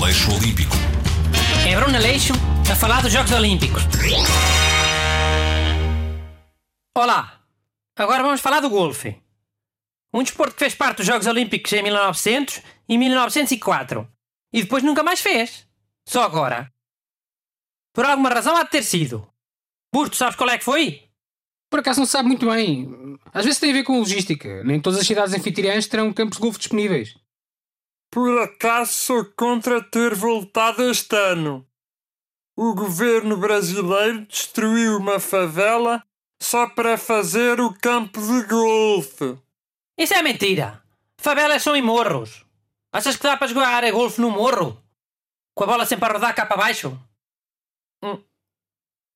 Aleixo Olímpico. É Bruno Aleixo a falar dos Jogos Olímpicos. Olá, agora vamos falar do golfe. Um desporto que fez parte dos Jogos Olímpicos em 1900 e 1904 e depois nunca mais fez. Só agora. Por alguma razão há de ter sido. Busto, sabes qual é que foi? Por acaso não se sabe muito bem. Às vezes tem a ver com logística. Nem todas as cidades anfitriãs terão campos de golfe disponíveis. Por acaso sou contra ter voltado este ano. O governo brasileiro destruiu uma favela só para fazer o campo de golfe. Isso é mentira. Favelas são em morros. Achas que dá para jogar a golfe no morro? Com a bola sempre a rodar cá para baixo?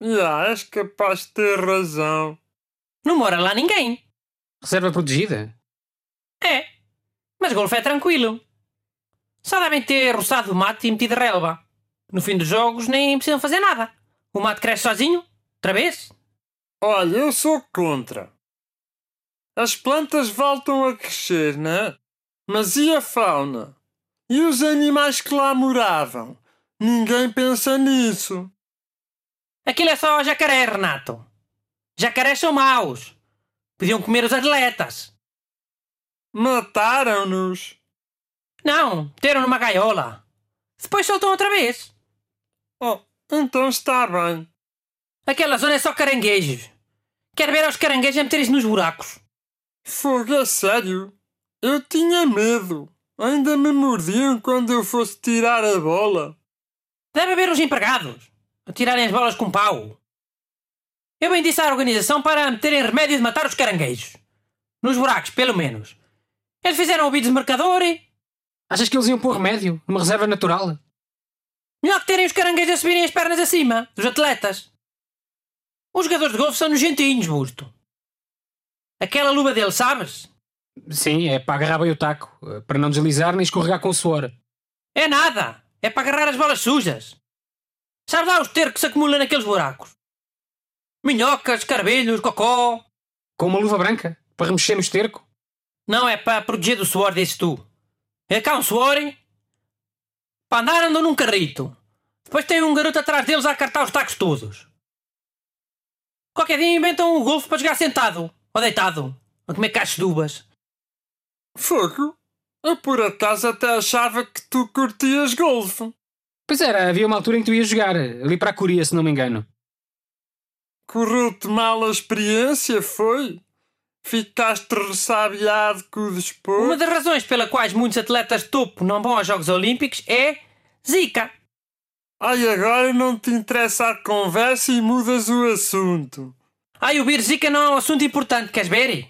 Já, és capaz de ter razão. Não mora lá ninguém. Reserva protegida? É. Mas golfe é tranquilo. Só devem ter roçado o mato e metido relva. No fim dos jogos nem precisam fazer nada. O mato cresce sozinho. Outra vez. Olha, eu sou contra. As plantas voltam a crescer, né? Mas e a fauna? E os animais que lá moravam? Ninguém pensa nisso. Aquilo é só jacaré, Renato. Jacarés são maus. Podiam comer os atletas. Mataram-nos. Não, meteram numa gaiola. Depois soltam outra vez. Oh, então está bem. Aquela zona é só caranguejos. Quero ver aos caranguejos a meterem-se nos buracos. Fogo é sério. Eu tinha medo. Ainda me mordiam quando eu fosse tirar a bola. Deve haver os empregados a tirarem as bolas com pau. Eu bem disse à organização para meterem remédio de matar os caranguejos. Nos buracos, pelo menos. Eles fizeram ouvidos de mercador e... Achas que eles iam pôr remédio numa reserva natural? Melhor que terem os caranguejos a subirem as pernas acima, dos atletas. Os jogadores de golfe são nojentinhos, Busto. Aquela luva deles, sabes? Sim, é para agarrar bem o taco, para não deslizar nem escorregar com o suor. É nada. É para agarrar as bolas sujas. Sabes lá o esterco que se acumula naqueles buracos? Minhocas, carvelhos, cocó. Com uma luva branca, para remexer no esterco? Não é para proteger do suor, disse tu. É cá um suor. hein? Para andar andam num carrito. Depois tem um garoto atrás deles a acartar os tacos todos. Qualquer dia inventam um golfe para jogar sentado ou deitado, a comer cachos de uvas. Fogo? Eu por acaso até achava que tu curtias golfe. Pois era, havia uma altura em que tu ias jogar, ali para a Coreia, se não me engano. Correu-te mal a experiência, foi? Ficaste ressabiado com o desporto? Uma das razões pela quais muitos atletas de topo não vão aos Jogos Olímpicos é Zika. Ai, agora não te interessa a conversa e mudas o assunto. Ai, o vírus Zika não é um assunto importante, queres ver?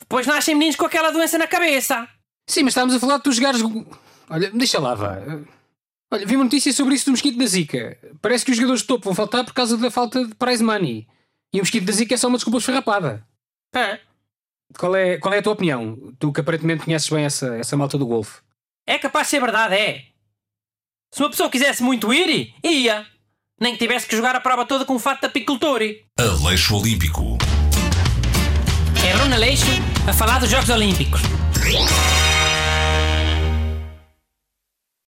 Depois nascem meninos com aquela doença na cabeça. Sim, mas estávamos a falar de tu jogares. Olha, deixa lá, vá. Olha, vi uma notícia sobre isso do mosquito da Zika. Parece que os jogadores de topo vão faltar por causa da falta de prize money. E o mosquito da Zika é só uma desculpa esfarrapada. É. Qual é, qual é a tua opinião? Tu que aparentemente conheces bem essa, essa malta do golfe. É capaz de ser verdade, é. Se uma pessoa quisesse muito ir, ia. Nem que tivesse que jogar a prova toda com o fato de apicultor. Aleixo Olímpico. É Bruno Aleixo a falar dos Jogos Olímpicos.